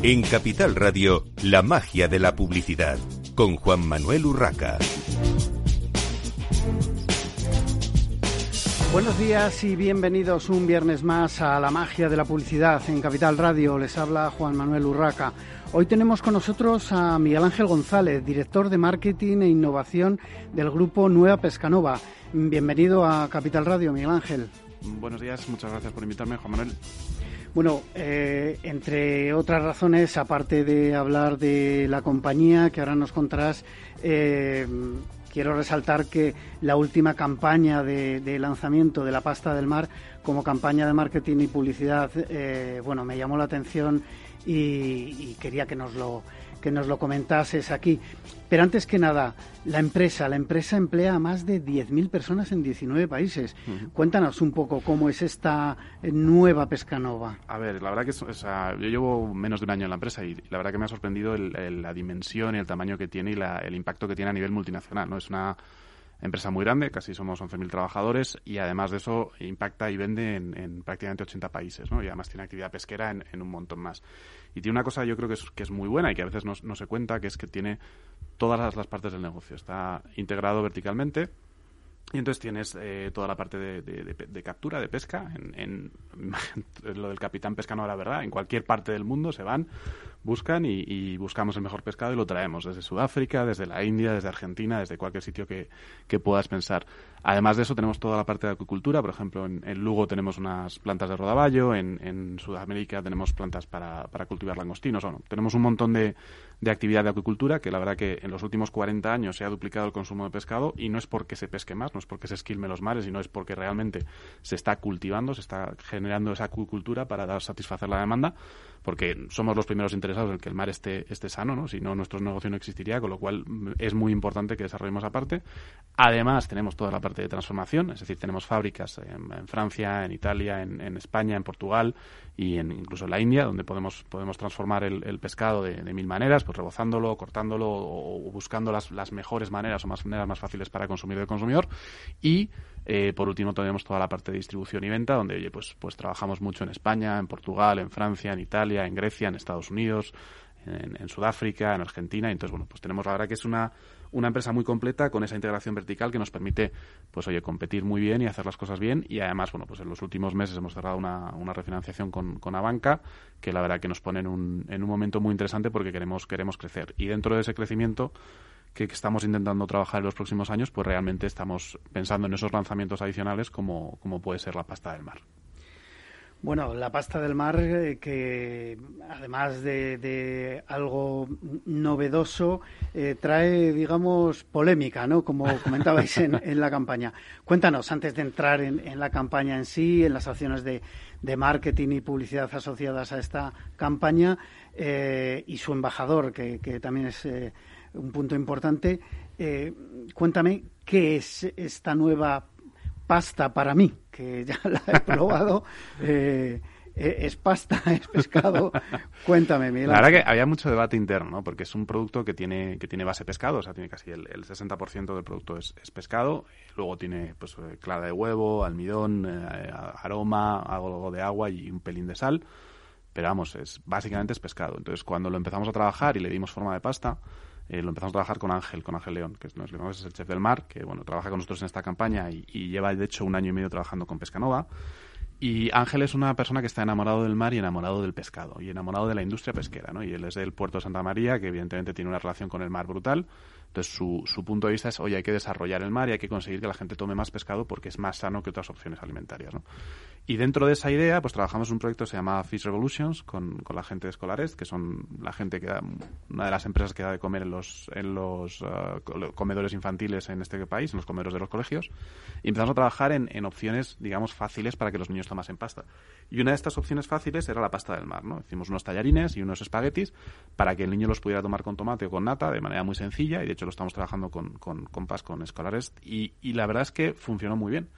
En Capital Radio, la magia de la publicidad, con Juan Manuel Urraca. Buenos días y bienvenidos un viernes más a la magia de la publicidad en Capital Radio. Les habla Juan Manuel Urraca. Hoy tenemos con nosotros a Miguel Ángel González, director de Marketing e Innovación del grupo Nueva Pescanova. Bienvenido a Capital Radio, Miguel Ángel. Buenos días, muchas gracias por invitarme, Juan Manuel. Bueno, eh, entre otras razones, aparte de hablar de la compañía que ahora nos contarás, eh, quiero resaltar que la última campaña de, lanzamiento de la pasta del mar como campaña de marketing y publicidad, eh, bueno, me llamó la atención y, quería que nos lo que nos lo comentases aquí. Pero antes que nada, la empresa, la empresa emplea a más de 10.000 personas en 19 países. Cuéntanos un poco cómo es esta nueva Pescanova. A ver, la verdad que yo llevo menos de un año en la empresa y la verdad que me ha sorprendido la dimensión y el tamaño que tiene y el impacto que tiene a nivel multinacional. No es una empresa muy grande, casi somos 11.000 trabajadores y además de eso impacta y vende en, prácticamente 80 países, ¿no? Y además tiene actividad pesquera en, un montón más. Y tiene una cosa yo creo que es, que es muy buena y que a veces no, no se cuenta, que es que tiene todas las, partes del negocio. Está integrado verticalmente. Y entonces tienes eh, toda la parte de, captura, de pesca. En, lo del capitán pescano, la verdad, en cualquier parte del mundo se van buscan y, buscamos el mejor pescado y lo traemos desde Sudáfrica, desde la India, desde Argentina, desde cualquier sitio que, puedas pensar. Además de eso, tenemos toda la parte de acuicultura. Por ejemplo, en, Lugo tenemos unas plantas de rodaballo, en, Sudamérica tenemos plantas para, cultivar langostinos. no tenemos un montón de, de actividad de acuicultura que la verdad que en los últimos 40 años se ha duplicado el consumo de pescado y no es porque se pesque más, no es porque se esquilme los mares, sino es porque realmente se está cultivando, se está generando esa acuicultura para dar, satisfacer la demanda porque somos los primeros interesados en que el mar esté, esté sano, ¿no? Si no, nuestro negocio no existiría, con lo cual mm, es muy importante que desarrollemos aparte. Además, tenemos toda la parte de transformación, es decir, tenemos fábricas en, Francia, en Italia, en, España, en Portugal y en, incluso en la India, donde podemos, podemos transformar el, pescado de, mil maneras, pues rebozándolo, cortándolo o, buscando las, las mejores maneras o más maneras más fáciles para consumir el consumidor. Y eh, por último, tenemos toda la parte de distribución y venta, donde oye, pues, pues trabajamos mucho en España, en Portugal, en Francia, en Italia, en Grecia, en Estados Unidos, en, Sudáfrica, en Argentina. Y entonces, bueno, pues tenemos la verdad que es una, una empresa muy completa con esa integración vertical que nos permite, pues oye, competir muy bien y hacer las cosas bien. Y además, bueno, pues en los últimos meses hemos cerrado una, una refinanciación con, con Abanca, que la verdad que nos pone en un, en un momento muy interesante porque queremos, queremos crecer. Y dentro de ese crecimiento, que estamos intentando trabajar en los próximos años, pues realmente estamos pensando en esos lanzamientos adicionales como, como puede ser la pasta del mar. Bueno, la pasta del mar, eh, que además de, algo novedoso, eh, trae, digamos, polémica, ¿no? Como comentabais en, la campaña. Cuéntanos, antes de entrar en, la campaña en sí, en las acciones de, marketing y publicidad asociadas a esta campaña, eh, y su embajador, que, que también es un punto importante. Eh, cuéntame qué es esta nueva pasta para mí, que ya la he probado. Eh, eh, es pasta, es pescado. Cuéntame, Miguel. La verdad que había mucho debate interno, porque es un producto que tiene, que tiene base pescado, o sea, tiene casi el, 60% del producto es, pescado. Luego tiene pues clara de huevo, almidón, aroma, algo de agua y un pelín de sal. Pero vamos, es, básicamente es pescado. Entonces, cuando lo empezamos a trabajar y le dimos forma de pasta, eh, lo empezamos a trabajar con Ángel, con Ángel León, que es, es el chef del mar, que bueno, trabaja con nosotros en esta campaña y, lleva de hecho un año y medio trabajando con Pescanova. Y Ángel es una persona que está enamorado del mar y enamorado del pescado y enamorado de la industria pesquera, ¿no? Y él es del puerto de Santa María, que evidentemente tiene una relación con el mar brutal. Entonces su, su punto de vista es, oye, hay que desarrollar el mar y hay que conseguir que la gente tome más pescado porque es más sano que otras opciones alimentarias, ¿no? Y dentro de esa idea, pues trabajamos un proyecto que se llama Fish Revolutions con, con la gente de Escolares, que son la gente que da, una de las empresas que da de comer en los, en los uh, comedores infantiles en este país, en los comedores de los colegios. Y empezamos a trabajar en, en opciones, digamos, fáciles para que los niños tomasen pasta. Y una de estas opciones fáciles era la pasta del mar, ¿no? Hicimos unos tallarines y unos espaguetis para que el niño los pudiera tomar con tomate o con nata de manera muy sencilla. Y de lo estamos trabajando con, con, PAS, con Escolares. Y, y la verdad es que funcionó muy bien.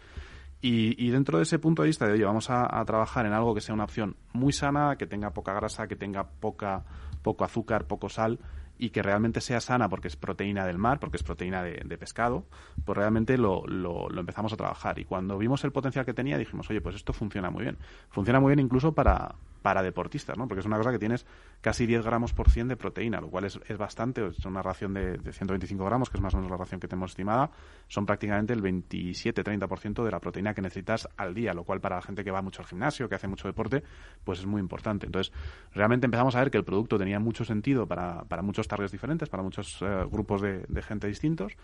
Y, dentro de ese punto de vista de, oye, vamos a, trabajar en algo que sea una opción muy sana, que tenga poca grasa, que tenga poca, poco azúcar, poco sal y que realmente sea sana porque es proteína del mar, porque es proteína de, pescado, pues realmente lo, lo, empezamos a trabajar. Y cuando vimos el potencial que tenía, dijimos, oye, pues esto funciona muy bien. Funciona muy bien incluso para, para deportistas, ¿no? Porque es una cosa que tienes casi 10 gramos por 100 de proteína, lo cual es, es bastante, es una ración de, de, 125 gramos, que es más o menos la ración que tenemos estimada, son prácticamente el 27-30% de la proteína que necesitas al día, lo cual para la gente que va mucho al gimnasio, que hace mucho deporte, pues es muy importante. Entonces, realmente empezamos a ver que el producto tenía mucho sentido para, para muchos targets diferentes, para muchos eh, grupos de, de gente distintos,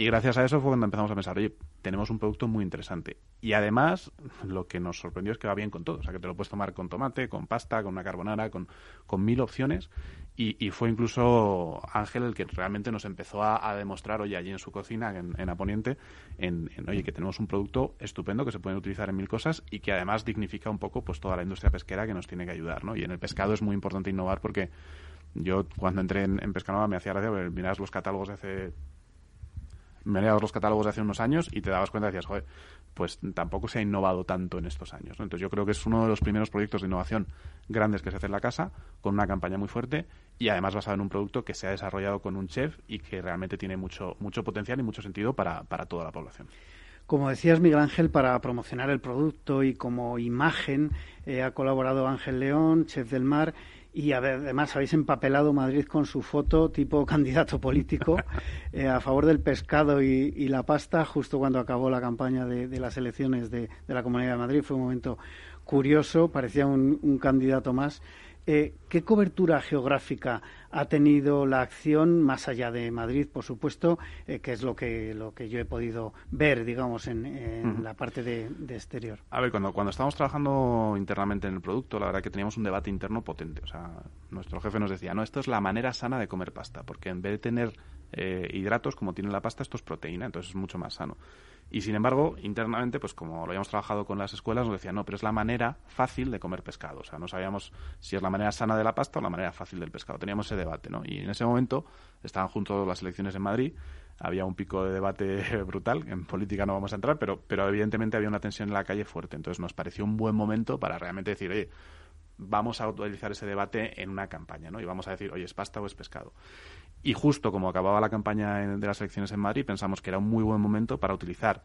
y gracias a eso fue cuando empezamos a pensar, oye, tenemos un producto muy interesante. Y además, lo que nos sorprendió es que va bien con todo. O sea, que te lo puedes tomar con tomate, con pasta, con una carbonara, con, con mil opciones. Y, y, fue incluso Ángel el que realmente nos empezó a, demostrar, oye, allí en su cocina, en, en Aponiente, en, en, oye, que tenemos un producto estupendo que se puede utilizar en mil cosas y que además dignifica un poco pues toda la industria pesquera que nos tiene que ayudar, ¿no? Y en el pescado es muy importante innovar porque yo cuando entré en, en Pescanova me hacía gracia, miras los catálogos de hace me dado los catálogos de hace unos años y te dabas cuenta y decías, joder, pues tampoco se ha innovado tanto en estos años. Entonces yo creo que es uno de los primeros proyectos de innovación grandes que se hace en la casa, con una campaña muy fuerte y además basado en un producto que se ha desarrollado con un chef y que realmente tiene mucho, mucho potencial y mucho sentido para, para toda la población. Como decías, Miguel Ángel, para promocionar el producto y como imagen eh, ha colaborado Ángel León, chef del mar, y además habéis empapelado Madrid con su foto tipo candidato político eh, a favor del pescado y, y, la pasta justo cuando acabó la campaña de, de las elecciones de, de, la Comunidad de Madrid. Fue un momento curioso, parecía un, un candidato más. Eh, ¿Qué cobertura geográfica ha tenido la acción más allá de Madrid, por supuesto, eh, que es lo que lo que yo he podido ver, digamos, en, en uh -huh. la parte de, de, exterior? A ver, cuando, cuando estábamos trabajando internamente en el producto, la verdad que teníamos un debate interno potente. O sea, nuestro jefe nos decía, no, esto es la manera sana de comer pasta, porque en vez de tener eh, hidratos, como tiene la pasta, esto es proteína, entonces es mucho más sano. Y sin embargo, internamente, pues como lo habíamos trabajado con las escuelas, nos decían, no, pero es la manera fácil de comer pescado. O sea, no sabíamos si es la manera sana de la pasta o la manera fácil del pescado. Teníamos ese debate, ¿no? Y en ese momento estaban junto las elecciones en Madrid, había un pico de debate brutal, en política no vamos a entrar, pero, pero evidentemente había una tensión en la calle fuerte. Entonces nos pareció un buen momento para realmente decir, oye, vamos a utilizar ese debate en una campaña, ¿no? Y vamos a decir, oye, ¿es pasta o es pescado? Y justo como acababa la campaña de las elecciones en Madrid, pensamos que era un muy buen momento para utilizar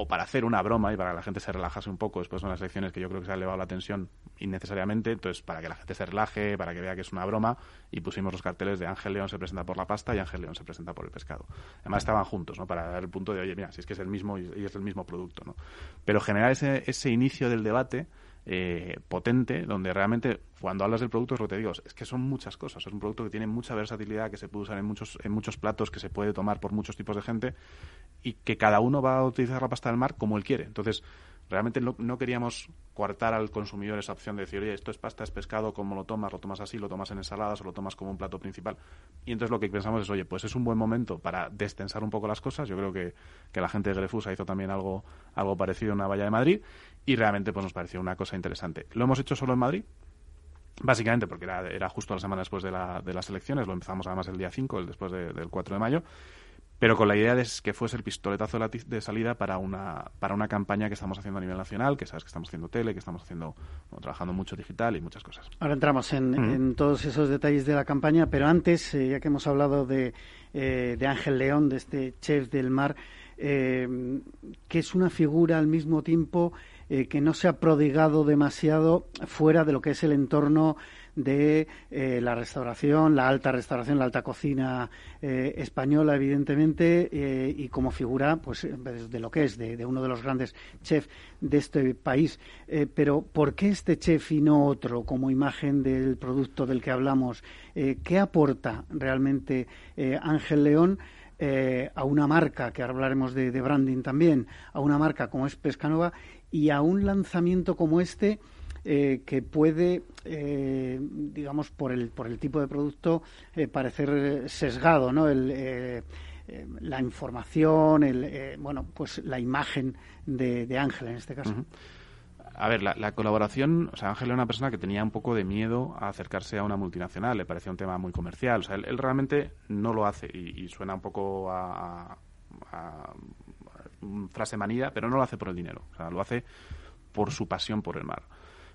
o para hacer una broma y para que la gente se relajase un poco después de unas elecciones que yo creo que se ha elevado la tensión innecesariamente, entonces para que la gente se relaje, para que vea que es una broma, y pusimos los carteles de Ángel León se presenta por la pasta y Ángel León se presenta por el pescado. Además estaban juntos, ¿no? Para dar el punto de, oye, mira, si es que es el mismo y es el mismo producto, ¿no? Pero generar ese, ese inicio del debate eh, potente, donde realmente cuando hablas del producto es lo que te digo, es que son muchas cosas, es un producto que tiene mucha versatilidad, que se puede usar en muchos, en muchos platos, que se puede tomar por muchos tipos de gente y que cada uno va a utilizar la pasta del mar como él quiere. Entonces, realmente no, no, queríamos coartar al consumidor esa opción de decir, oye, esto es pasta, es pescado, ¿cómo lo tomas? ¿Lo tomas así? ¿Lo tomas en ensaladas o lo tomas como un plato principal? Y entonces lo que pensamos es, oye, pues es un buen momento para destensar un poco las cosas. Yo creo que, que la gente de Grefusa hizo también algo, algo parecido en la Valla de Madrid y realmente pues nos pareció una cosa interesante. ¿Lo hemos hecho solo en Madrid? Básicamente porque era, era justo la semana después de, la, de las elecciones, lo empezamos además el día 5, el después de, del 4 de mayo, pero con la idea de que fuese el pistoletazo de, de, salida para una, para una campaña que estamos haciendo a nivel nacional, que sabes que estamos haciendo tele, que estamos haciendo bueno, trabajando mucho digital y muchas cosas. Ahora entramos en, mm. en todos esos detalles de la campaña, pero antes, eh, ya que hemos hablado de, eh, de Ángel León, de este chef del mar, eh, que es una figura al mismo tiempo eh, que no se ha prodigado demasiado fuera de lo que es el entorno de eh, la restauración, la alta restauración, la alta cocina eh, española, evidentemente, y como figura pues, de lo que es, de, uno de los grandes chefs de este país. Pero, ¿por qué este chef y no otro como imagen del producto del que hablamos? ¿Qué aporta realmente Ángel León? A una marca, que ahora hablaremos de, de, branding también, a una marca como es Pescanova y a un lanzamiento como este eh, que puede, eh, digamos, por el, por el tipo de producto, eh, parecer sesgado, ¿no? El, eh, eh, la información, el, eh, bueno, pues la imagen de, de Ángel en este caso. A ver, la, la, colaboración, o sea, Ángel era una persona que tenía un poco de miedo a acercarse a una multinacional, le parecía un tema muy comercial, o sea, él, realmente no lo hace y, suena un poco a, frase manida, pero no lo hace por el dinero, o sea, lo hace por su pasión por el mar.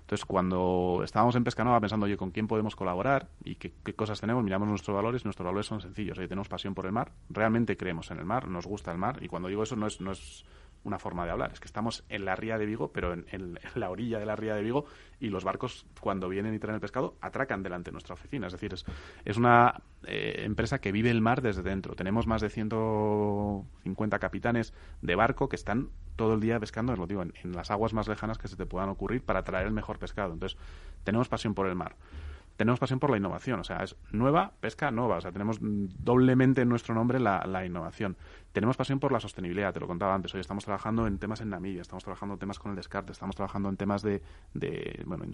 Entonces, cuando estábamos en Pescanova pensando, oye, ¿con quién podemos colaborar? ¿Y qué, qué cosas tenemos? Miramos nuestros valores. Nuestros valores son sencillos. Oye, tenemos pasión por el mar. Realmente creemos en el mar. Nos gusta el mar. Y cuando digo eso, no es, no es una forma de hablar. Es que estamos en la ría de Vigo, pero en, la orilla de la ría de Vigo, y los barcos, cuando vienen y traen el pescado, atracan delante de nuestra oficina. Es decir, es, una eh, empresa que vive el mar desde dentro. Tenemos más de 150 capitanes de barco que están todo el día pescando, lo digo, en, las aguas más lejanas que se te puedan ocurrir para traer el mejor pescado. Entonces, tenemos pasión por el mar tenemos pasión por la innovación. O sea, es nueva, pesca nueva. O sea, tenemos doblemente en nuestro nombre la innovación. Tenemos pasión por la sostenibilidad, te lo contaba antes. Hoy estamos trabajando en temas en Namibia, estamos trabajando en temas con el descarte, estamos trabajando en temas de, bueno,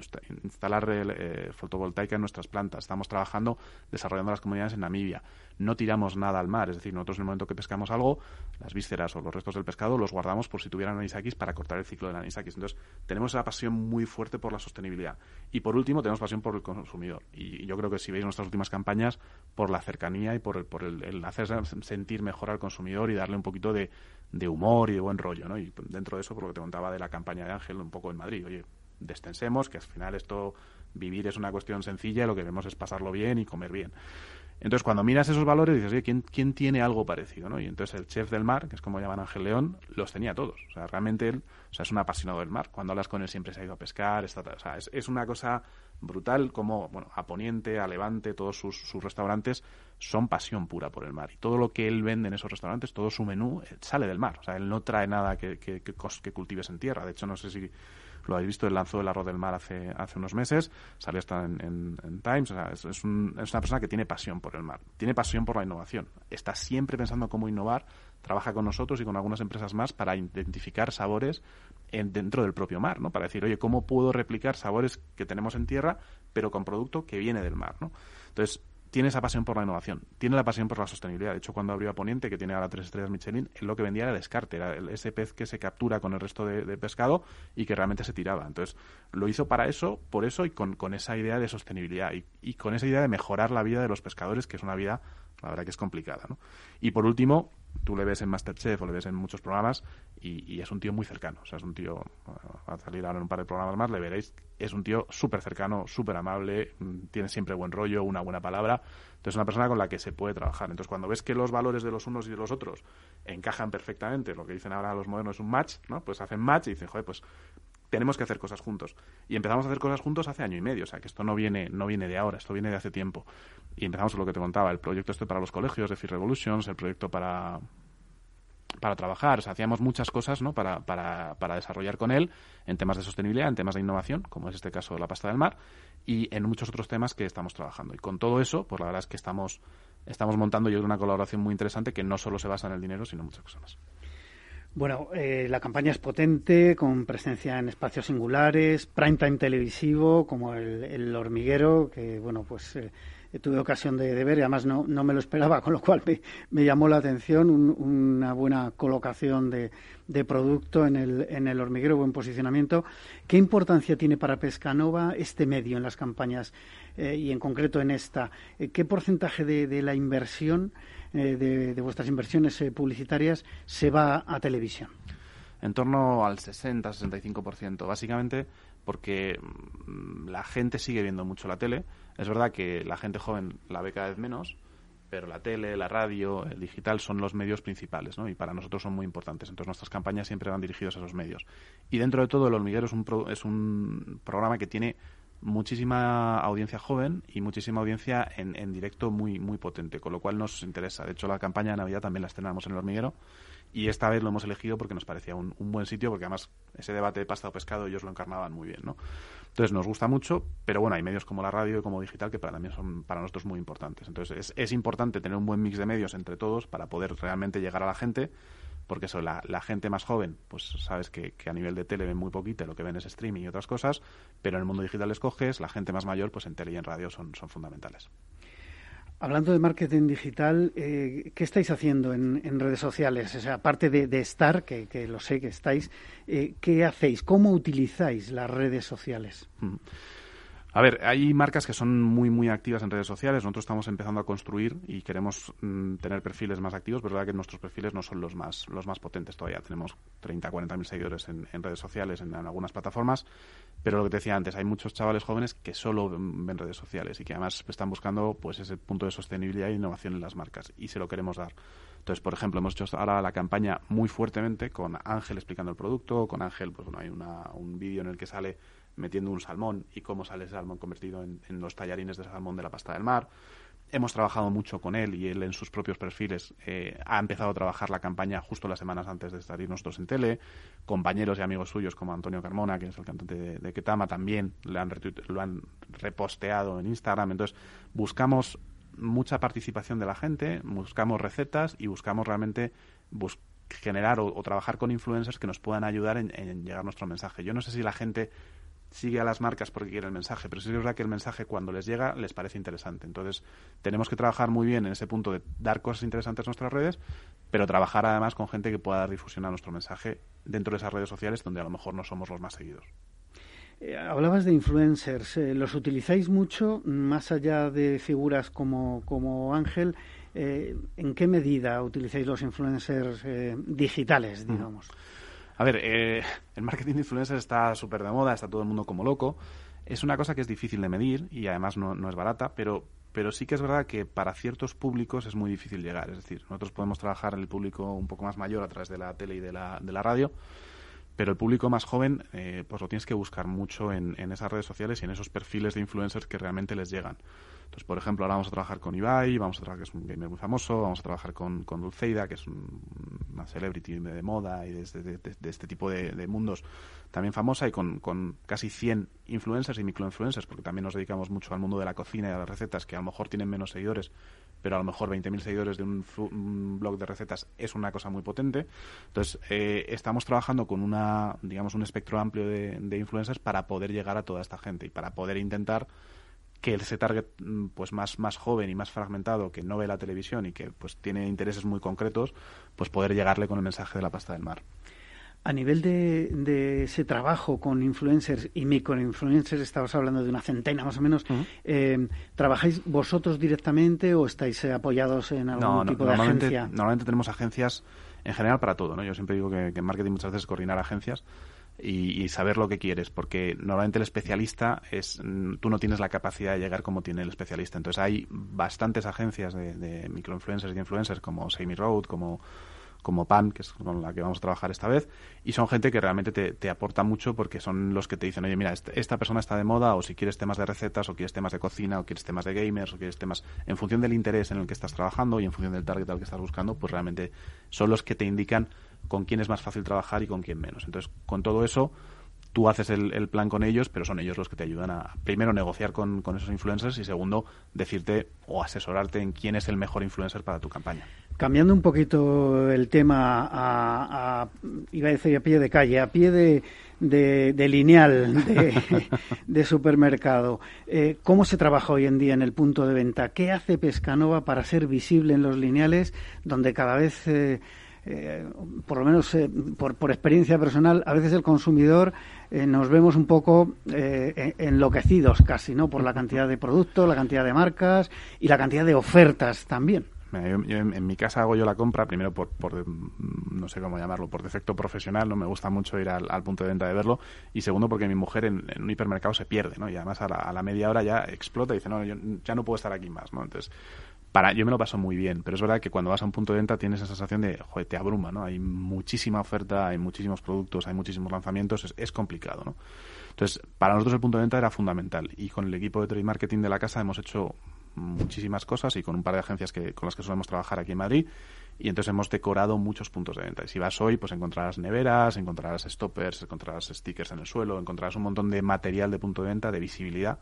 instalar eh, fotovoltaica en nuestras plantas, estamos trabajando desarrollando las comunidades en Namibia. No tiramos nada al mar, es decir, nosotros en el momento que pescamos algo, las vísceras o los restos del pescado los guardamos por si tuvieran anisakis para cortar el ciclo del anisakis. Entonces, tenemos esa pasión muy fuerte por la sostenibilidad. Y por último, tenemos pasión por el consumidor. Y yo creo que si veis nuestras últimas campañas, por la cercanía y por el, por el hacer sentir mejor al consumidor y darle un poquito de, humor y de buen rollo, ¿no? Y dentro de eso, por lo que te contaba de la campaña de Ángel, un poco en Madrid, oye, destensemos, que al final esto, vivir es una cuestión sencilla lo que queremos es pasarlo bien y comer bien. Entonces, cuando miras esos valores, dices, oye, ¿quién, ¿quién tiene algo parecido? ¿no? Y entonces el chef del mar, que es como llaman Ángel León, los tenía todos. O sea, realmente él o sea, es un apasionado del mar. Cuando hablas con él siempre se ha ido a pescar. Está, o sea, es una cosa brutal como, bueno, a Poniente, a Levante, todos sus, sus, restaurantes son pasión pura por el mar. Y todo lo que él vende en esos restaurantes, todo su menú, eh, sale del mar. O sea, él no trae nada que, que, que, que cultives en tierra. De hecho, no sé si lo habéis visto, él lanzó el arroz del mar hace, hace unos meses, salió hasta en, Times, o sea, es, es, un, es, una persona que tiene pasión por el mar, tiene pasión por la innovación, está siempre pensando cómo innovar, trabaja con nosotros y con algunas empresas más para identificar sabores en, dentro del propio mar, ¿no? Para decir, oye, ¿cómo puedo replicar sabores que tenemos en tierra, pero con producto que viene del mar, ¿no? Entonces, tiene esa pasión por la innovación, tiene la pasión por la sostenibilidad. De hecho, cuando abrió a Poniente, que tiene ahora tres estrellas Michelin, lo que vendía era descarte, era ese pez que se captura con el resto de, pescado y que realmente se tiraba. Entonces, lo hizo para eso, por eso y con, esa idea de sostenibilidad y, y, con esa idea de mejorar la vida de los pescadores, que es una vida, la verdad que es complicada. ¿no? Y por último, tú le ves en Masterchef o le ves en muchos programas y, y, es un tío muy cercano. O sea, es un tío, va a salir ahora en un par de programas más, le veréis, es un tío súper cercano, súper amable, mm, tiene siempre buen rollo, una buena palabra. Entonces, es una persona con la que se puede trabajar. Entonces, cuando ves que los valores de los unos y de los otros encajan perfectamente, lo que dicen ahora los modernos es un match, ¿no? Pues hacen match y dicen, joder, pues tenemos que hacer cosas juntos. Y empezamos a hacer cosas juntos hace año y medio, o sea que esto no viene, no viene de ahora, esto viene de hace tiempo. Y empezamos con lo que te contaba, el proyecto este para los colegios de Free Revolutions, el proyecto para, para trabajar, o sea, hacíamos muchas cosas ¿no? para, para, para desarrollar con él en temas de sostenibilidad, en temas de innovación, como es este caso de la pasta del mar, y en muchos otros temas que estamos trabajando. Y con todo eso, pues la verdad es que estamos, estamos montando yo una colaboración muy interesante que no solo se basa en el dinero, sino en muchas cosas más. Bueno, eh, la campaña es potente, con presencia en espacios singulares, prime time televisivo, como el, el hormiguero, que bueno, pues eh, tuve ocasión de, ver y además no, no me lo esperaba, con lo cual me, me llamó la atención un, una buena colocación de, de, producto en el, en el hormiguero, buen posicionamiento. ¿Qué importancia tiene para Pescanova este medio en las campañas eh, y en concreto en esta? Eh, ¿Qué porcentaje de, de la inversión eh, de, vuestras inversiones eh, publicitarias se va a televisión? En torno al 60-65%, básicamente porque mm, la gente sigue viendo mucho la tele. Es verdad que la gente joven la ve cada vez menos, pero la tele, la radio, el digital son los medios principales, ¿no? Y para nosotros son muy importantes. Entonces nuestras campañas siempre van dirigidas a esos medios. Y dentro de todo, El Hormiguero es un, pro, es un programa que tiene muchísima audiencia joven y muchísima audiencia en, en, directo muy muy potente, con lo cual nos interesa. De hecho, la campaña de Navidad también la estrenamos en el hormiguero y esta vez lo hemos elegido porque nos parecía un, un, buen sitio, porque además ese debate de pasta o pescado ellos lo encarnaban muy bien, ¿no? Entonces nos gusta mucho, pero bueno, hay medios como la radio y como digital que para también son para nosotros muy importantes. Entonces es, es importante tener un buen mix de medios entre todos para poder realmente llegar a la gente porque eso, la, la, gente más joven, pues sabes que, que, a nivel de tele ven muy poquito, lo que ven es streaming y otras cosas, pero en el mundo digital escoges, la gente más mayor, pues en tele y en radio son, son fundamentales. Hablando de marketing digital, eh, ¿qué estáis haciendo en, en, redes sociales? O sea, aparte de, de estar, que, que, lo sé que estáis, eh, ¿qué hacéis? ¿Cómo utilizáis las redes sociales? Mm. A ver, hay marcas que son muy, muy activas en redes sociales. Nosotros estamos empezando a construir y queremos mm, tener perfiles más activos, pero es verdad que nuestros perfiles no son los más, los más potentes todavía. Tenemos 30, 40 mil seguidores en, en, redes sociales, en, algunas plataformas. Pero lo que te decía antes, hay muchos chavales jóvenes que solo ven, redes sociales y que además están buscando pues ese punto de sostenibilidad e innovación en las marcas. Y se lo queremos dar. Entonces, por ejemplo, hemos hecho ahora la campaña muy fuertemente con Ángel explicando el producto, con Ángel, pues bueno, hay un vídeo en el que sale metiendo un salmón y cómo sale ese salmón convertido en, los tallarines de salmón de la pasta del mar. Hemos trabajado mucho con él y él en sus propios perfiles eh, ha empezado a trabajar la campaña justo las semanas antes de salir nosotros en tele. Compañeros y amigos suyos como Antonio Carmona, que es el cantante de, Ketama, también le han lo han reposteado en Instagram. Entonces buscamos mucha participación de la gente, buscamos recetas y buscamos realmente generar o, trabajar con influencers que nos puedan ayudar en llegar nuestro mensaje. Yo no sé si la gente sigue a las marcas porque quiere el mensaje, pero sí es verdad que el mensaje cuando les llega les parece interesante. Entonces, tenemos que trabajar muy bien en ese punto de dar cosas interesantes en nuestras redes, pero trabajar además con gente que pueda dar difusión a nuestro mensaje dentro de esas redes sociales donde a lo mejor no somos los más seguidos. Eh, hablabas de influencers, eh, ¿los utilizáis mucho más allá de figuras como, como Ángel? Eh, ¿En qué medida utilizáis los influencers digitales, mm. A ver, eh, el marketing de influencers está súper de moda, está todo el mundo como loco. Es una cosa que es difícil de medir y además no, no es barata, pero, pero sí que es verdad que para ciertos públicos es muy difícil llegar. Es decir, nosotros podemos trabajar el público un poco más mayor a través de la tele y de la, de la radio, pero el público más joven eh, pues lo tienes que buscar mucho en, en, esas redes sociales y en esos perfiles de influencers que realmente les llegan. Entonces, por ejemplo, ahora vamos a trabajar con Ibai, vamos a trabajar que es un gamer muy famoso, vamos a trabajar con, con Dulceida, que es una celebrity de moda y de, este tipo de, mundos también famosa, y con, con casi 100 influencers y microinfluencers, porque también nos dedicamos mucho al mundo de la cocina y a las recetas, que a lo mejor tienen menos seguidores, pero a lo mejor 20.000 seguidores de un, blog de recetas es una cosa muy potente. Entonces, eh, estamos trabajando con una, digamos, un espectro amplio de, de influencers para poder llegar a toda esta gente y para poder intentar que ese target mm, pues más, más joven y más fragmentado que no ve la televisión y que pues tiene intereses muy concretos, pues poder llegarle con el mensaje de la pasta del mar. A nivel de, de ese trabajo con influencers y microinfluencers, estabas hablando de una centena más o menos, eh, ¿trabajáis vosotros directamente o estáis eh, apoyados en algún tipo de agencia? Normalmente tenemos agencias en general para todo, ¿no? Yo siempre digo que, que en marketing muchas veces coordinar agencias y, saber lo que quieres, porque normalmente el especialista es, tú no tienes la capacidad de llegar como tiene el especialista. Entonces hay bastantes agencias de, de microinfluencers y influencers como Semi Road, como como PAN, que es con la que vamos a trabajar esta vez, y son gente que realmente te, aporta mucho porque son los que te dicen, oye, mira, este, esta persona está de moda, o si quieres temas de recetas, o quieres temas de cocina, o quieres temas de gamers, o quieres temas, en función del interés en el que estás trabajando y en función del target al que estás buscando, pues realmente son los que te indican con quién es más fácil trabajar y con quién menos. Entonces, con todo eso, tú haces el, plan con ellos, pero son ellos los que te ayudan a, primero, negociar con, esos influencers y, segundo, decirte o asesorarte en quién es el mejor influencer para tu campaña. Cambiando un poquito el tema a, iba a decir a pie de calle, a pie de, de, lineal de, supermercado. Eh, ¿Cómo se trabaja hoy en día en el punto de venta? ¿Qué hace Pescanova para ser visible en los lineales donde cada vez... Eh, eh, por lo menos eh, por, por, experiencia personal, a veces el consumidor eh, nos vemos un poco enloquecidos casi, ¿no? Por la cantidad de productos, la cantidad de marcas y la cantidad de ofertas también. en, mi casa hago yo la compra, primero por, por, no sé cómo llamarlo, por defecto profesional, no me gusta mucho ir al, punto de venta de verlo, y segundo porque mi mujer en, un hipermercado se pierde, ¿no? Y además a la, a la media hora ya explota y dice, no, yo ya no puedo estar aquí más, ¿no? Entonces, para, yo me lo paso muy bien, pero es verdad que cuando vas a un punto de venta tienes esa sensación de, joder, te abruma, ¿no? Hay muchísima oferta, hay muchísimos productos, hay muchísimos lanzamientos, es, complicado, ¿no? Entonces, para nosotros el punto de venta era fundamental y con el equipo de trade marketing de la casa hemos hecho muchísimas cosas y con un par de agencias que, con las que solemos trabajar aquí en Madrid y entonces hemos decorado muchos puntos de venta. Y si vas hoy, pues encontrarás neveras, encontrarás stoppers, encontrarás stickers en el suelo, encontrarás un montón de material de punto de venta, de visibilidad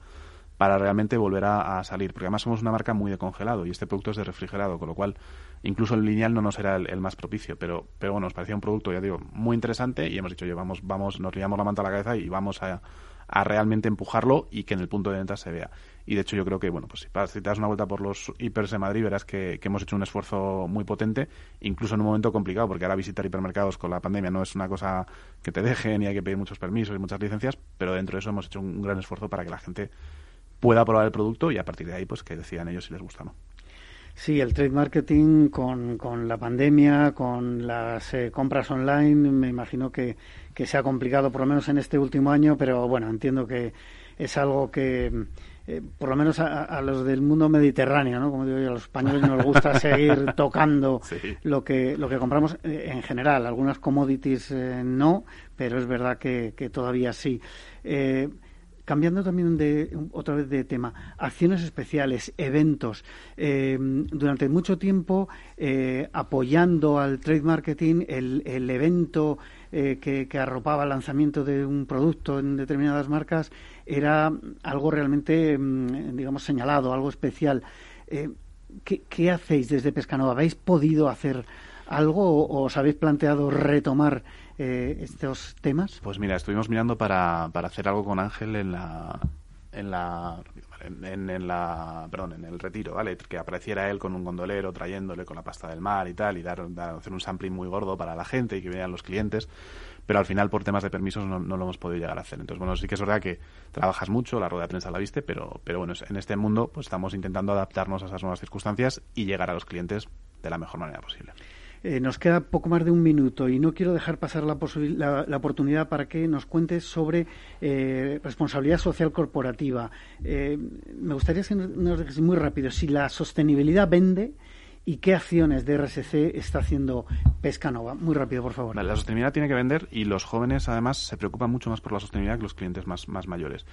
para realmente volver a, salir. Porque además somos una marca muy de congelado y este producto es de refrigerado, con lo cual incluso el lineal no nos era el, más propicio. Pero, pero bueno, nos parecía un producto, ya digo, muy interesante y hemos dicho, oye, vamos, vamos, nos liamos la manta a la cabeza y vamos a, a realmente empujarlo y que en el punto de venta se vea. Y de hecho yo creo que, bueno, pues si, te das una vuelta por los hipers de Madrid verás que, que, hemos hecho un esfuerzo muy potente, incluso en un momento complicado, porque ahora visitar hipermercados con la pandemia no es una cosa que te dejen y hay que pedir muchos permisos y muchas licencias, pero dentro de eso hemos hecho un gran esfuerzo para que la gente pueda probar el producto y a partir de ahí pues que decidan ellos si les gusta o no. Sí, el trade marketing con, con la pandemia, con las eh, compras online, me imagino que, que se ha complicado por lo menos en este último año, pero bueno, entiendo que es algo que eh, por lo menos a, los del mundo mediterráneo, ¿no? Como digo yo, a los españoles nos gusta seguir tocando lo que lo que compramos eh, en general. Algunas commodities eh, no, pero es verdad que, todavía sí. Cambiando también de otra vez de tema, acciones especiales, eventos. durante mucho tiempo apoyando al trade marketing, el, evento que, que, arropaba el lanzamiento de un producto en determinadas marcas era algo realmente, mm, digamos, señalado, algo especial. Eh, ¿qué, hacéis desde Pescanova? ¿Habéis podido hacer algo o, os habéis planteado retomar eh, estos temas? Pues mira, estuvimos mirando para, hacer algo con Ángel en la en la en, la perdón en el retiro vale que apareciera él con un gondolero trayéndole con la pasta del mar y tal y dar, hacer un sampling muy gordo para la gente y que vean los clientes pero al final por temas de permisos no, lo hemos podido llegar a hacer. Entonces, bueno, sí que es verdad que trabajas mucho, la rueda de prensa la viste, pero, pero bueno, en este mundo pues estamos intentando adaptarnos a esas nuevas circunstancias y llegar a los clientes de la mejor manera posible. Eh, nos queda poco más de un minuto y no quiero dejar pasar la, la, oportunidad para que nos cuentes sobre eh, responsabilidad social corporativa. Eh, me gustaría que nos dejes muy rápido si la sostenibilidad vende y qué acciones de RSC está haciendo Pescanova. Muy rápido, por favor. la sostenibilidad tiene que vender y los jóvenes, además, se preocupan mucho más por la sostenibilidad que los clientes más, más mayores.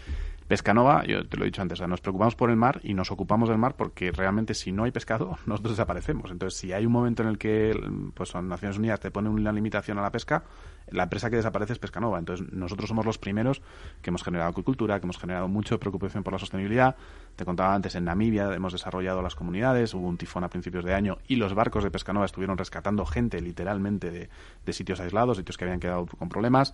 Pescanova, yo te lo he dicho antes, nos preocupamos por el mar y nos ocupamos del mar porque realmente si no hay pescado, nosotros desaparecemos. Entonces, si hay un momento en el que pues, Naciones Unidas te pone una limitación a la pesca, la empresa que desaparece es Pescanova. Entonces, nosotros somos los primeros que hemos generado acuicultura, que hemos generado mucha preocupación por la sostenibilidad. Te contaba antes, en Namibia hemos desarrollado las comunidades, hubo un tifón a principios de año y los barcos de Pescanova estuvieron rescatando gente literalmente de, de sitios aislados, sitios que habían quedado con problemas.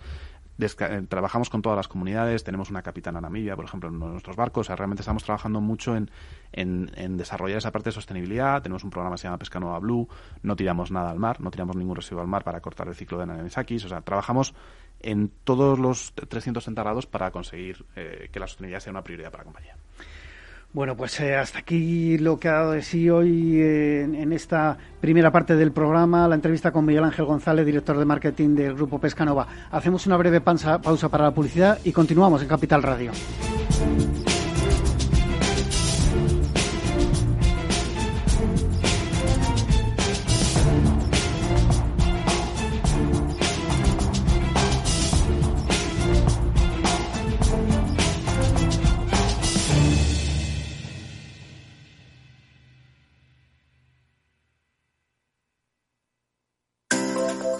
Eh, trabajamos con todas las comunidades, tenemos una capitana Namibia, por ejemplo, en uno de nuestros barcos. realmente estamos trabajando mucho en, en, desarrollar esa parte de sostenibilidad. Tenemos un programa que se llama Pesca Nueva Blue, no tiramos nada al mar, no tiramos ningún residuo al mar para cortar el ciclo de anisakis. O sea, trabajamos en todos los 360 grados para conseguir eh, que la sostenibilidad sea una prioridad para la compañía. Bueno, pues eh, hasta aquí lo que ha dado de sí hoy en, esta primera parte del programa, la entrevista con Miguel Ángel González, director de marketing del Grupo Pescanova. Hacemos una breve pausa para la publicidad y continuamos en Capital Radio.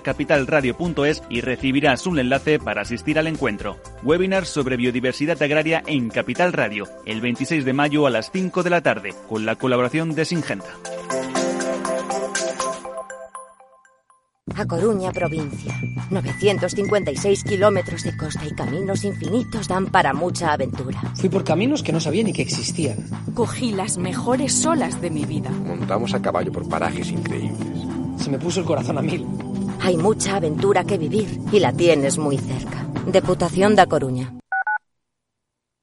capitalradio.es y recibirás un enlace para asistir al encuentro. Webinar sobre biodiversidad agraria en Capital Radio, el 26 de mayo a las 5 de la tarde, con la colaboración de Singenta. A Coruña, provincia. 956 kilómetros de costa y caminos infinitos dan para mucha aventura. Fui por caminos que no sabía ni que existían. Cogí las mejores olas de mi vida. Montamos a caballo por parajes increíbles. Se me puso el corazón a mil. Hay mucha aventura que vivir y la tienes muy cerca. Deputación da Coruña.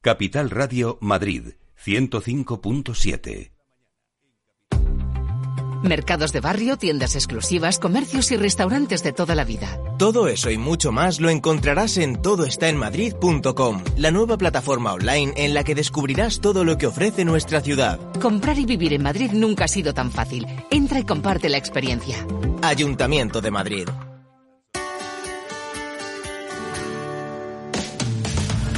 Capital Radio Madrid 105.7 Mercados de barrio, tiendas exclusivas, comercios y restaurantes de toda la vida. Todo eso y mucho más lo encontrarás en todoestaenmadrid.com, la nueva plataforma online en la que descubrirás todo lo que ofrece nuestra ciudad. Comprar y vivir en Madrid nunca ha sido tan fácil. Entra y comparte la experiencia. Ayuntamiento de Madrid.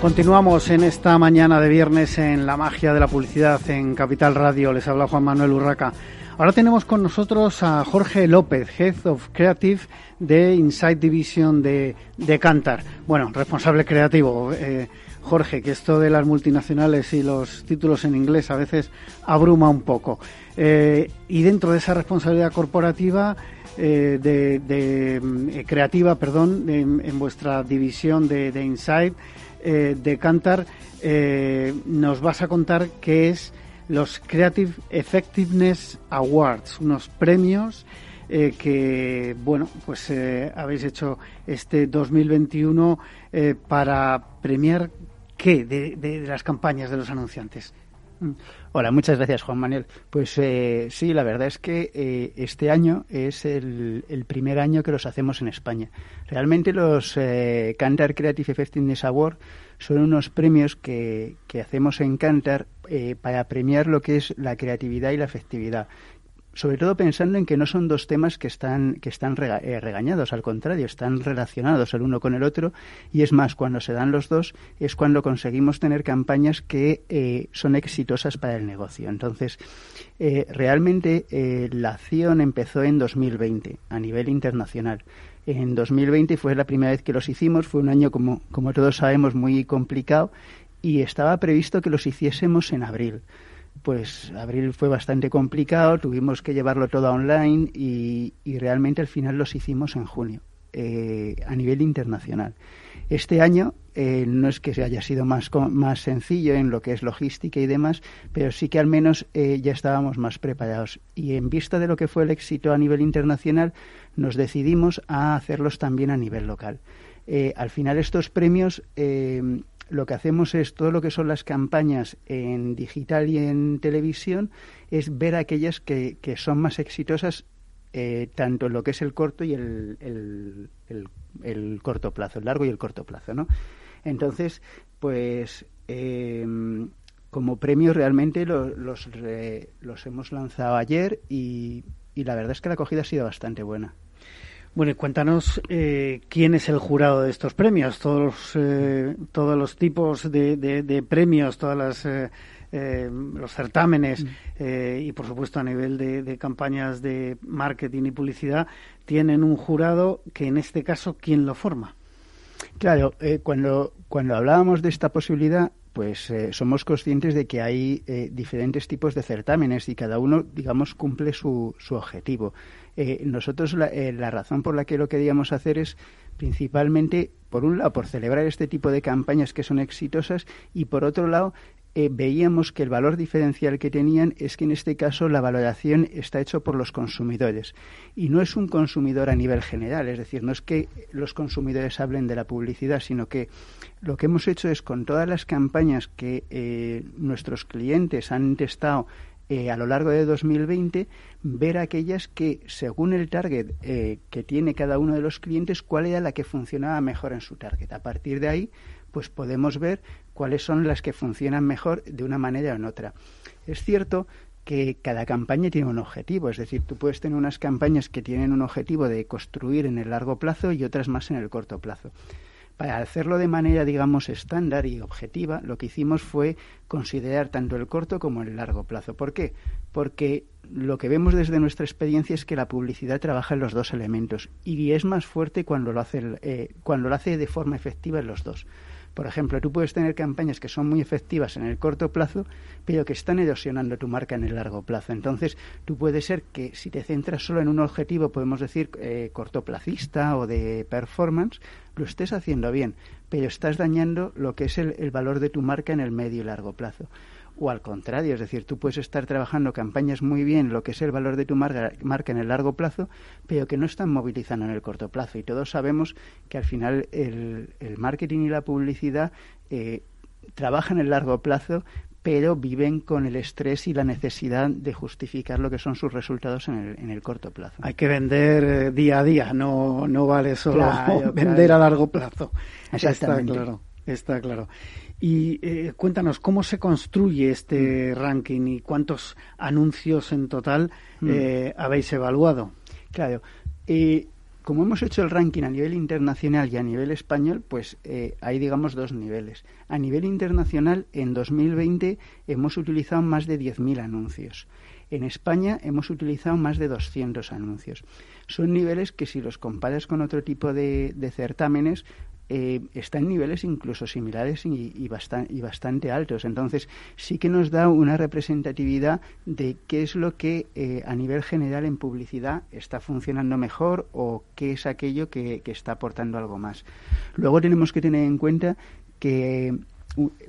Continuamos en esta mañana de viernes en la magia de la publicidad en Capital Radio. Les habla Juan Manuel Urraca. Ahora tenemos con nosotros a Jorge López, Head of Creative de Inside Division de, de Cantar. Bueno, responsable creativo. Eh, Jorge, que esto de las multinacionales y los títulos en inglés a veces abruma un poco. Eh, y dentro de esa responsabilidad corporativa, eh, de, mm, creativa, perdón, en, vuestra división de, de Inside, de Cantar, nos vas a contar qué es los Creative Effectiveness Awards, unos premios eh, que, bueno, pues eh, habéis hecho este 2021 eh, para premiar qué de, las campañas de los anunciantes. Mm. Hola, muchas gracias Juan Manuel. Pues sí, la verdad es que este año es el, el, primer año que los hacemos en España. Realmente los Cantar Creative Effectiveness Award son unos premios que, que hacemos en Cantar eh, para premiar lo que es la creatividad y la efectividad. Sobre todo pensando en que no son dos temas que están, que están eh, regañados, al contrario, están relacionados el uno con el otro y es más, cuando se dan los dos es cuando conseguimos tener campañas que eh, son exitosas para el negocio. Entonces, realmente la acción empezó en 2020 a nivel internacional en 2020 fue la primera vez que los hicimos, fue un año como, como todos sabemos muy complicado y estaba previsto que los hiciésemos en abril. Pues abril fue bastante complicado, tuvimos que llevarlo todo online y, realmente al final los hicimos en junio, eh, a nivel internacional. Este año eh, no es que se haya sido más, más sencillo en lo que es logística y demás, pero sí que al menos eh, ya estábamos más preparados. Y en vista de lo que fue el éxito a nivel internacional, nos decidimos a hacerlos también a nivel local. Eh, al final estos premios lo que hacemos es todo lo que son las campañas en digital y en televisión, es ver aquellas que, que son más exitosas eh, tanto en lo que es el corto y el, el, corto plazo, el largo y el corto plazo, ¿no? Entonces, pues em, como premio realmente los, los, hemos lanzado ayer y, y, la verdad es que la acogida ha sido bastante buena. Bueno, y cuéntanos eh, quién es el jurado de estos premios, todos los, eh, todos los tipos de, de, premios, todas las eh, los certámenes mm. eh, y, por supuesto, a nivel de, campañas de marketing y publicidad, tienen un jurado que, en este caso, ¿quién lo forma? Claro, eh, cuando, cuando hablábamos de esta posibilidad, pues somos conscientes de que hay diferentes tipos de certámenes y cada uno, digamos, cumple su, su objetivo. nosotros la, la, razón por la que lo queríamos hacer es principalmente, por un lado, por celebrar este tipo de campañas que son exitosas y, por otro lado, eh, veíamos que el valor diferencial que tenían es que en este caso la valoración está hecho por los consumidores y no es un consumidor a nivel general, es decir, no es que los consumidores hablen de la publicidad, sino que lo que hemos hecho es con todas las campañas que eh, nuestros clientes han testado eh, a lo largo de 2020 ver aquellas que, según el target que tiene cada uno de los clientes, cuál era la que funcionaba mejor en su target. A partir de ahí, pues podemos ver cuáles son las que funcionan mejor de una manera o en otra. Es cierto que cada campaña tiene un objetivo, es decir, tú puedes tener unas campañas que tienen un objetivo de construir en el largo plazo y otras más en el corto plazo. Para hacerlo de manera, digamos, estándar y objetiva, lo que hicimos fue considerar tanto el corto como el largo plazo. ¿Por qué? Porque lo que vemos desde nuestra experiencia es que la publicidad trabaja en los dos elementos y es más fuerte cuando lo hace, eh, cuando lo hace de forma efectiva en los dos. Por ejemplo, tú puedes tener campañas que son muy efectivas en el corto plazo, pero que están erosionando tu marca en el largo plazo. Entonces, tú puedes ser que si te centras solo en un objetivo, podemos decir eh, cortoplacista o de performance, lo estés haciendo bien, pero estás dañando lo que es el valor de tu marca en el medio y largo plazo o al contrario, es decir, tú puedes estar trabajando campañas muy bien, lo que es el valor de tu marca, en el largo plazo, pero que no están movilizando en el corto plazo. Y todos sabemos que al final el, marketing y la publicidad eh, trabajan en el largo plazo, pero viven con el estrés y la necesidad de justificar lo que son sus resultados en el, en el corto plazo. Hay que vender eh, día a día, no, no vale solo vender a largo plazo. Exactamente. Está claro, está claro. Y eh, cuéntanos, ¿cómo se construye este mm. ranking y cuántos anuncios en total mm. eh, habéis evaluado? Claro. Eh, como hemos hecho el ranking a nivel internacional y a nivel español, pues hay, digamos, dos niveles. A nivel internacional, en 2020 hemos utilizado más de 10.000 anuncios. En España hemos utilizado más de 200 anuncios. Son niveles que si los comparas con otro tipo de certámenes, eh, está en niveles incluso similares y, y, bastante altos. Entonces, sí que nos da una representatividad de qué es lo que eh, a nivel general en publicidad está funcionando mejor o qué es aquello que, está aportando algo más. Luego tenemos que tener en cuenta que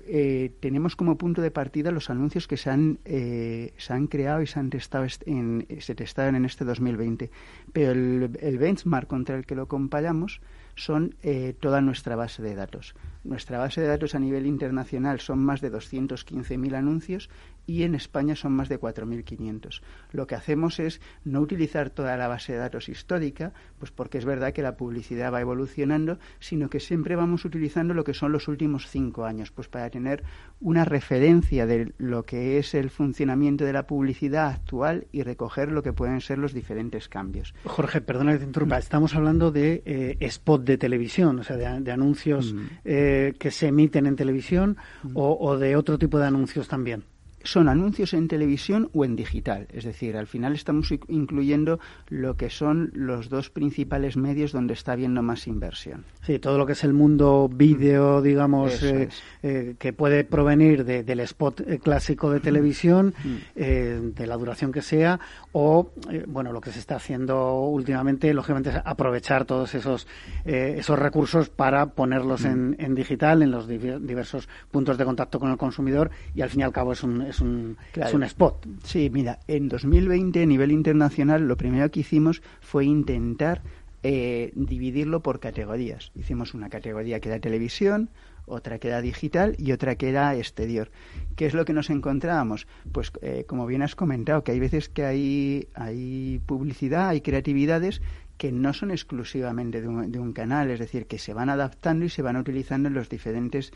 eh, tenemos como punto de partida los anuncios que se han, se han creado y se han testado en, se testaron en este 2020. Pero el, el benchmark contra el que lo comparamos son eh, toda nuestra base de datos. Nuestra base de datos a nivel internacional son más de 215.000 anuncios y en España son más de 4.500. Lo que hacemos es no utilizar toda la base de datos histórica, pues porque es verdad que la publicidad va evolucionando, sino que siempre vamos utilizando lo que son los últimos cinco años, pues para tener una referencia de lo que es el funcionamiento de la publicidad actual y recoger lo que pueden ser los diferentes cambios. Jorge, perdona que te interrumpa, estamos hablando de eh, spot de televisión, o sea, de, anuncios mm. eh, que se emiten en televisión mm. o de otro tipo de anuncios también son anuncios en televisión o en digital. Es decir, al final estamos incluyendo lo que son los dos principales medios donde está habiendo más inversión. Sí, todo lo que es el mundo vídeo, mm. digamos, eh, eh, que puede provenir del spot eh, clásico de televisión, mm. de la duración que sea, o, bueno, lo que se está haciendo últimamente, lógicamente, es aprovechar todos esos, esos recursos para ponerlos en, mm. en, digital, en los diversos puntos de contacto con el consumidor, y al fin y al cabo es un es un, es un spot. Sí, mira, en 2020 a nivel internacional lo primero que hicimos fue intentar eh, dividirlo por categorías. Hicimos una categoría que era televisión, otra que era digital y otra que era exterior. ¿Qué es lo que nos encontrábamos? Pues eh, como bien has comentado, que hay veces que hay, hay publicidad, hay creatividades que no son exclusivamente de un, de un canal, es decir, que se van adaptando y se van utilizando en los diferentes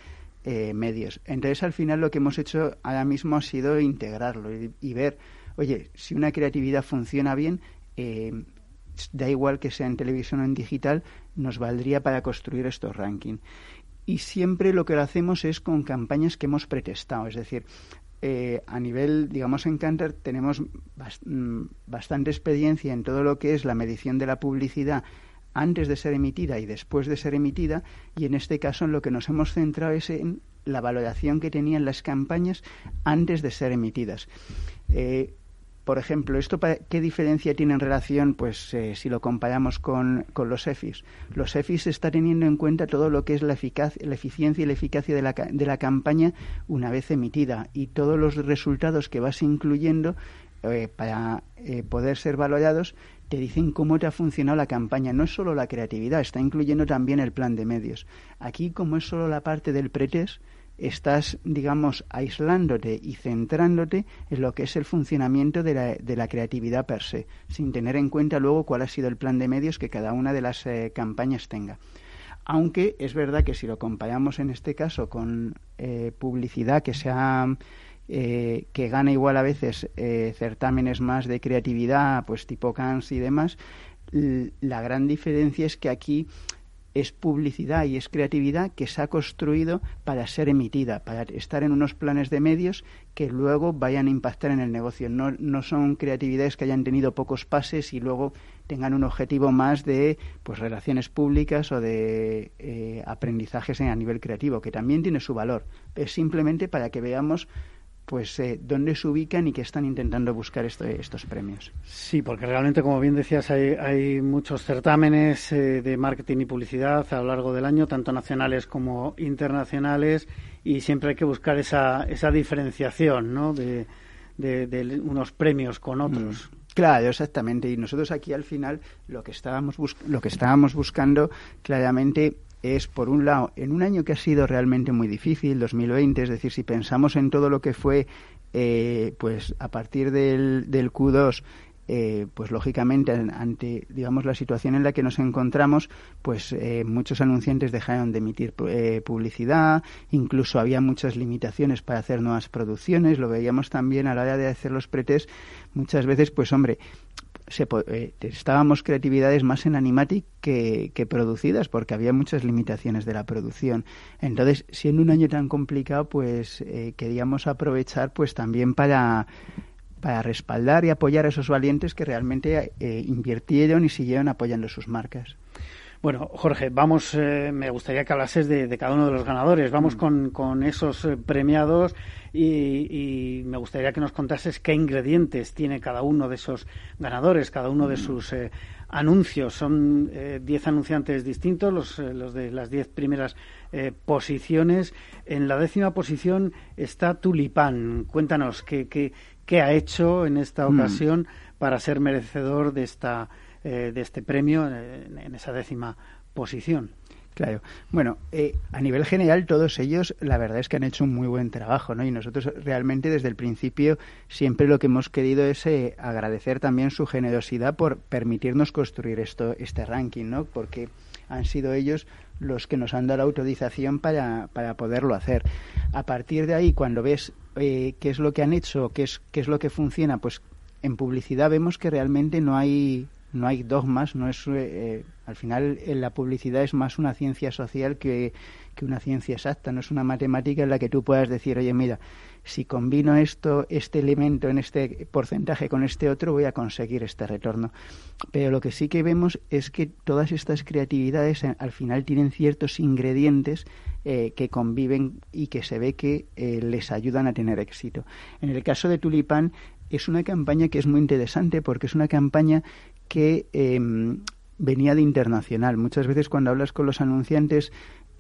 eh, medios. Entonces, al final, lo que hemos hecho ahora mismo ha sido integrarlo y, ver, oye, si una creatividad funciona bien, eh, da igual que sea en televisión o en digital, nos valdría para construir estos rankings. Y siempre lo que lo hacemos es con campañas que hemos pretestado, es decir, eh, a nivel, digamos, en Canter tenemos mm, bastante experiencia en todo lo que es la medición de la publicidad antes de ser emitida y después de ser emitida, y en este caso en lo que nos hemos centrado es en la valoración que tenían las campañas antes de ser emitidas. Eh, por ejemplo, ¿esto qué diferencia tiene en relación, pues, eh, si lo comparamos con, los EFIs? Los EFIs está teniendo en cuenta todo lo que es la, eficiencia y la eficacia de la, de la campaña una vez emitida y todos los resultados que vas incluyendo eh, para poder ser valorados te dicen cómo te ha funcionado la campaña. No es solo la creatividad, está incluyendo también el plan de medios. Aquí, como es solo la parte del pretest, estás, digamos, aislándote y centrándote en lo que es el funcionamiento de la, de la, creatividad per se, sin tener en cuenta luego cuál ha sido el plan de medios que cada una de las eh, campañas tenga. Aunque es verdad que si lo comparamos en este caso con eh, publicidad que se ha eh, que gana igual a veces eh, certámenes más de creatividad, pues tipo Cannes y demás, la gran diferencia es que aquí es publicidad y es creatividad que se ha construido para ser emitida, para estar en unos planes de medios que luego vayan a impactar en el negocio. No, no son creatividades que hayan tenido pocos pases y luego tengan un objetivo más de pues relaciones públicas o de eh, aprendizajes a nivel creativo, que también tiene su valor. Es simplemente para que veamos pues eh, dónde se ubican y qué están intentando buscar estos premios. Sí, porque realmente, como bien decías, hay, muchos certámenes eh, de marketing y publicidad a lo largo del año, tanto nacionales como internacionales, y siempre hay que buscar esa, esa diferenciación ¿no? de, de, unos premios con otros. Mm. Claro, exactamente. Y nosotros aquí al final lo que estábamos, lo que estábamos buscando claramente es, por un lado, en un año que ha sido realmente muy difícil, 2020, es decir, si pensamos en todo lo que fue, eh, pues a partir del, del Q2, eh, pues lógicamente ante digamos la situación en la que nos encontramos pues eh, muchos anunciantes dejaron de emitir eh, publicidad incluso había muchas limitaciones para hacer nuevas producciones lo veíamos también a la hora de hacer los pretes muchas veces pues hombre se, estábamos creatividades más en animatic que, que, producidas porque había muchas limitaciones de la producción entonces siendo un año tan complicado pues queríamos aprovechar pues también para para respaldar y apoyar a esos valientes que realmente eh, invirtieron y siguieron apoyando sus marcas. Bueno, Jorge, vamos, eh, me gustaría que hablases de, cada uno de los ganadores. Vamos mm. con, esos eh, premiados y, me gustaría que nos contases qué ingredientes tiene cada uno de esos ganadores, cada uno de mm. sus anuncios. Son diez anunciantes distintos, los, los de las diez primeras posiciones. En la décima posición está Tulipán. Cuéntanos qué, qué, qué ha hecho en esta mm. ocasión para ser merecedor de esta eh, de este premio en, esa décima posición. Claro. Bueno, eh, a nivel general todos ellos la verdad es que han hecho un muy buen trabajo, ¿no? Y nosotros realmente desde el principio siempre lo que hemos querido es eh, agradecer también su generosidad por permitirnos construir esto, este ranking, ¿no? Porque han sido ellos los que nos han dado la autorización para, para poderlo hacer. A partir de ahí, cuando ves eh, qué es lo que han hecho, qué es, qué es lo que funciona, pues en publicidad vemos que realmente no hay no hay dogmas, no es eh, al final en la publicidad es más una ciencia social que, que, una ciencia exacta, no es una matemática en la que tú puedas decir, oye, mira, si combino esto, este elemento en este porcentaje con este otro, voy a conseguir este retorno. Pero lo que sí que vemos es que todas estas creatividades eh, al final tienen ciertos ingredientes eh, que conviven y que se ve que eh, les ayudan a tener éxito. En el caso de Tulipán es una campaña que es muy interesante porque es una campaña que em, venía de internacional. Muchas veces cuando hablas con los anunciantes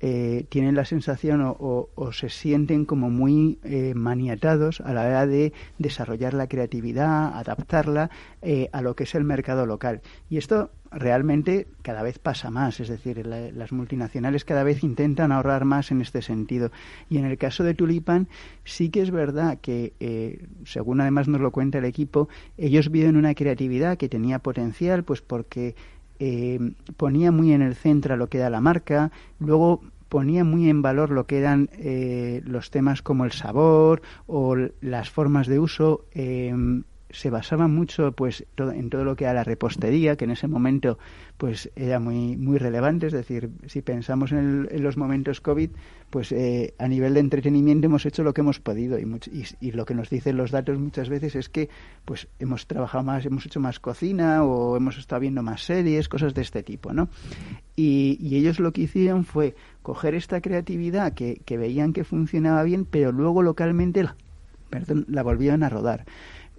eh, tienen la sensación o, se sienten como muy eh, maniatados a la hora de desarrollar la creatividad, adaptarla eh, a lo que es el mercado local. Y esto realmente cada vez pasa más, es decir, las multinacionales cada vez intentan ahorrar más en este sentido. Y en el caso de Tulipan, sí que es verdad que, según además nos lo cuenta el equipo, ellos vieron una creatividad que tenía potencial, pues porque eh, ponía muy en el centro lo que era la marca, luego ponía muy en valor lo que eran eh, los temas como el sabor o las formas de uso. Eh, se basaba mucho pues en todo lo que era la repostería que en ese momento pues era muy muy relevante. Es decir si pensamos en, los momentos covid pues eh, a nivel de entretenimiento hemos hecho lo que hemos podido. Y, y, lo que nos dicen los datos muchas veces es que pues hemos trabajado más hemos hecho más cocina o hemos estado viendo más series cosas de este tipo no y, ellos lo que hicieron fue coger esta creatividad que, que veían que funcionaba bien pero luego localmente la, perdón, la volvieron a rodar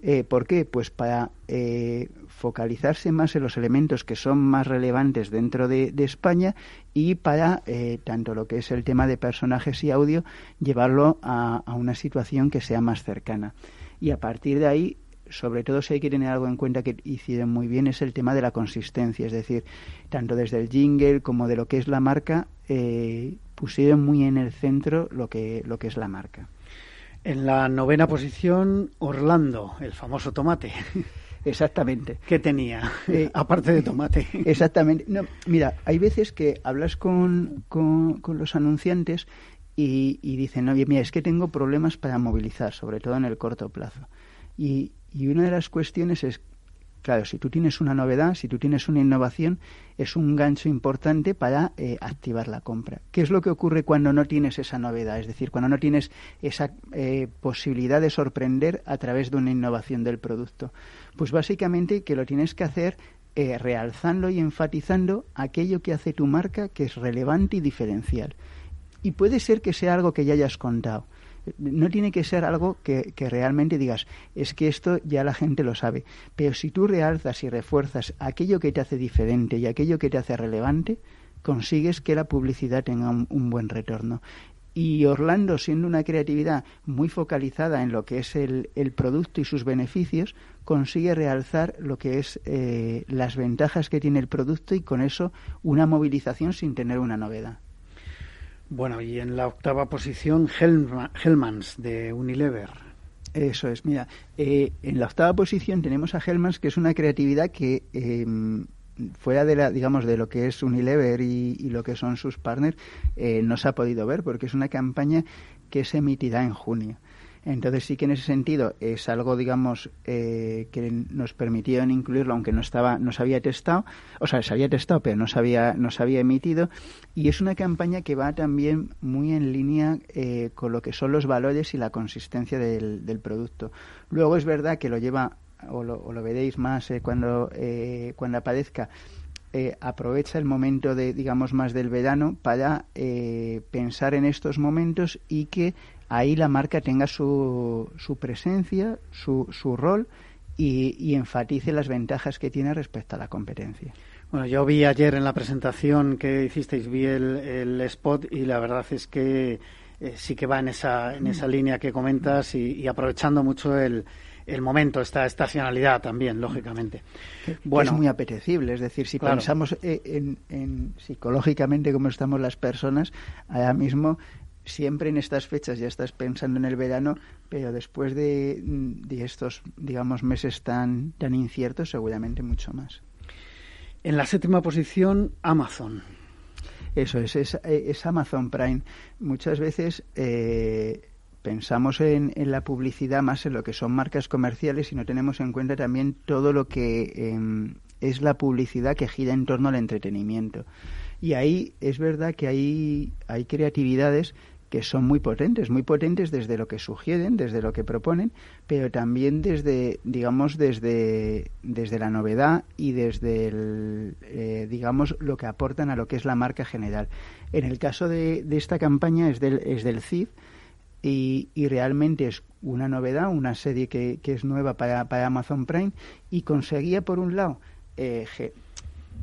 eh, ¿Por qué? Pues para eh, focalizarse más en los elementos que son más relevantes dentro de, España y para eh, tanto lo que es el tema de personajes y audio llevarlo a, una situación que sea más cercana. Y a partir de ahí sobre todo si hay que tener algo en cuenta que hicieron muy bien es el tema de la consistencia, es decir, tanto desde el jingle como de lo que es la marca, pusieron muy en el centro lo que, lo que es la marca. En la novena posición, Orlando, el famoso tomate. Exactamente. ¿Qué tenía? Eh, aparte de tomate. Exactamente. No, mira, hay veces que hablas con, con, los anunciantes y, y dicen, oye, mira, es que tengo problemas para movilizar, sobre todo en el corto plazo. Y, y una de las cuestiones es Claro, si tú tienes una novedad, si tú tienes una innovación, es un gancho importante para eh, activar la compra. ¿Qué es lo que ocurre cuando no tienes esa novedad? Es decir, cuando no tienes esa eh, posibilidad de sorprender a través de una innovación del producto. Pues básicamente que lo tienes que hacer eh, realzando y enfatizando aquello que hace tu marca que es relevante y diferencial. Y puede ser que sea algo que ya hayas contado no tiene que ser algo que, realmente digas, es que esto ya la gente lo sabe. Pero si tú realzas y refuerzas aquello que te hace diferente y aquello que te hace relevante, consigues que la publicidad tenga un, buen retorno. Y Orlando, siendo una creatividad muy focalizada en lo que es el, producto y sus beneficios, consigue realzar lo que es eh, las ventajas que tiene el producto y con eso una movilización sin tener una novedad. Bueno, y en la octava posición, Hellmans de Unilever. Eso es, mira, eh, en la octava posición tenemos a Hellmans, que es una creatividad que em, fuera de la, digamos, de lo que es Unilever y, lo que son sus partners, eh, no se ha podido ver porque es una campaña que se emitirá en junio. Entonces sí que en ese sentido es algo, digamos, eh, que nos permitieron incluirlo, aunque no estaba, no se había testado, o sea, se había testado, pero no se había, no se había emitido. Y es una campaña que va también muy en línea eh, con lo que son los valores y la consistencia del, producto. Luego es verdad que lo lleva, o lo, veréis más eh, cuando, cuando aparezca, aprovecha el momento de digamos más del verano para pensar en estos momentos y que ahí la marca tenga su, su presencia, su, su rol y, enfatice las ventajas que tiene respecto a la competencia. Bueno, yo vi ayer en la presentación que hicisteis, vi el, spot y la verdad es que eh, sí que va en esa, en esa línea que comentas y, aprovechando mucho el, el momento, esta estacionalidad también, lógicamente. Bueno, es muy apetecible, es decir, si pensamos eh, en, en, psicológicamente cómo estamos las personas, ahora mismo siempre en estas fechas ya estás pensando en el verano, pero después de, estos, digamos, meses tan, tan inciertos, seguramente mucho más. En la séptima posición, Amazon. Eso es, es, Amazon Prime. Muchas veces eh, pensamos en, en, la publicidad más en lo que son marcas comerciales y no tenemos en cuenta también todo lo que em, es la publicidad que gira en torno al entretenimiento. Y ahí es verdad que hay, hay creatividades que son muy potentes, muy potentes desde lo que sugieren, desde lo que proponen, pero también desde, digamos, desde, desde la novedad y desde, el, eh, digamos, lo que aportan a lo que es la marca general. En el caso de, de esta campaña es del, es del CID y, y, realmente es una novedad, una serie que, que es nueva para, para Amazon Prime y conseguía, por un lado, eh,